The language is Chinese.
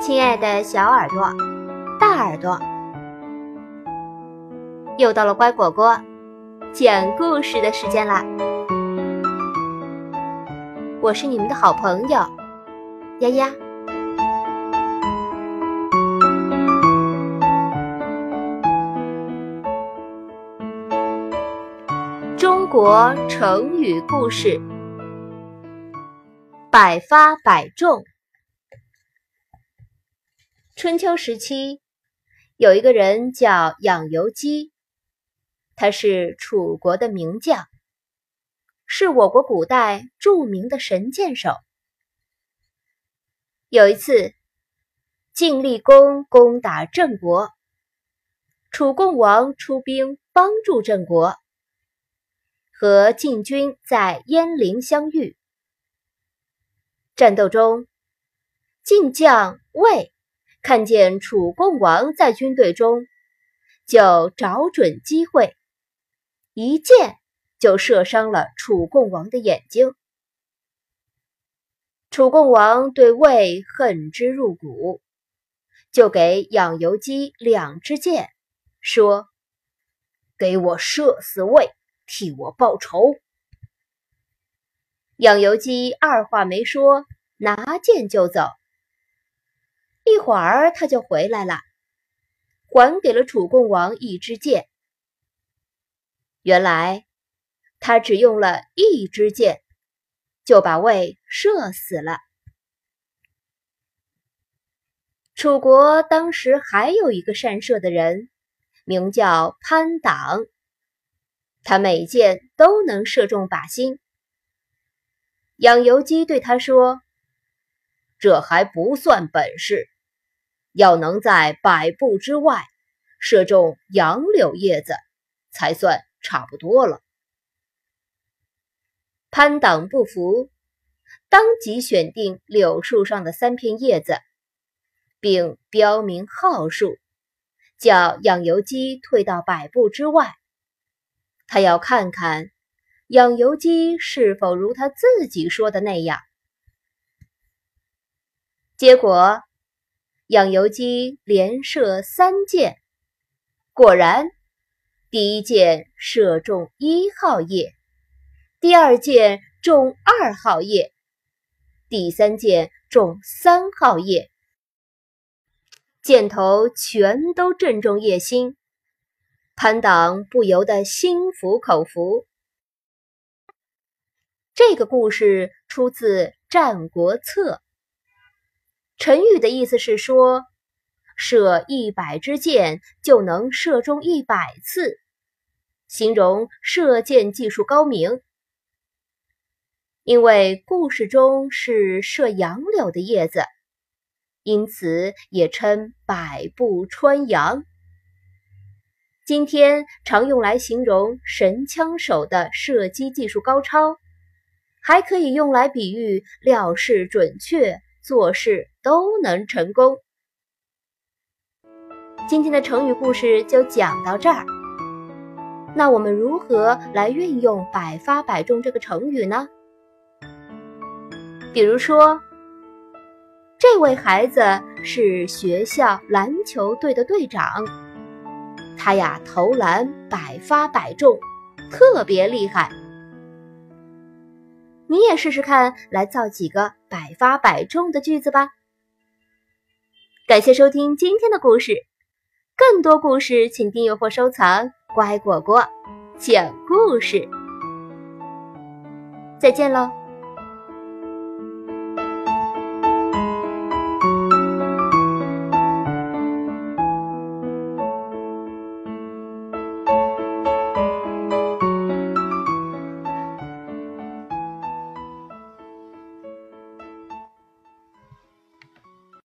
亲爱的小耳朵、大耳朵，又到了乖果果讲故事的时间啦！我是你们的好朋友丫丫。中国成语故事：百发百中。春秋时期，有一个人叫养由基，他是楚国的名将，是我国古代著名的神箭手。有一次，晋厉公攻打郑国，楚共王出兵帮助郑国，和晋军在鄢陵相遇。战斗中，晋将魏。看见楚共王在军队中，就找准机会，一箭就射伤了楚共王的眼睛。楚共王对魏恨之入骨，就给养由基两支箭，说：“给我射死魏，替我报仇。”养由基二话没说，拿剑就走。一会儿他就回来了，还给了楚共王一支箭。原来他只用了一支箭，就把魏射死了。楚国当时还有一个善射的人，名叫潘党，他每箭都能射中靶心。养由基对他说：“这还不算本事。”要能在百步之外射中杨柳叶子，才算差不多了。潘党不服，当即选定柳树上的三片叶子，并标明号数，叫养由基退到百步之外。他要看看养由基是否如他自己说的那样。结果。养由基连射三箭，果然，第一箭射中一号叶，第二箭中二号叶，第三箭中三号叶，箭头全都正中叶心。潘党不由得心服口服。这个故事出自《战国策》。成语的意思是说，射一百支箭就能射中一百次，形容射箭技术高明。因为故事中是射杨柳的叶子，因此也称百步穿杨。今天常用来形容神枪手的射击技术高超，还可以用来比喻料事准确。做事都能成功。今天的成语故事就讲到这儿。那我们如何来运用“百发百中”这个成语呢？比如说，这位孩子是学校篮球队的队长，他呀投篮百发百中，特别厉害。你也试试看，来造几个百发百中的句子吧。感谢收听今天的故事，更多故事请订阅或收藏。乖果果讲故事，再见喽。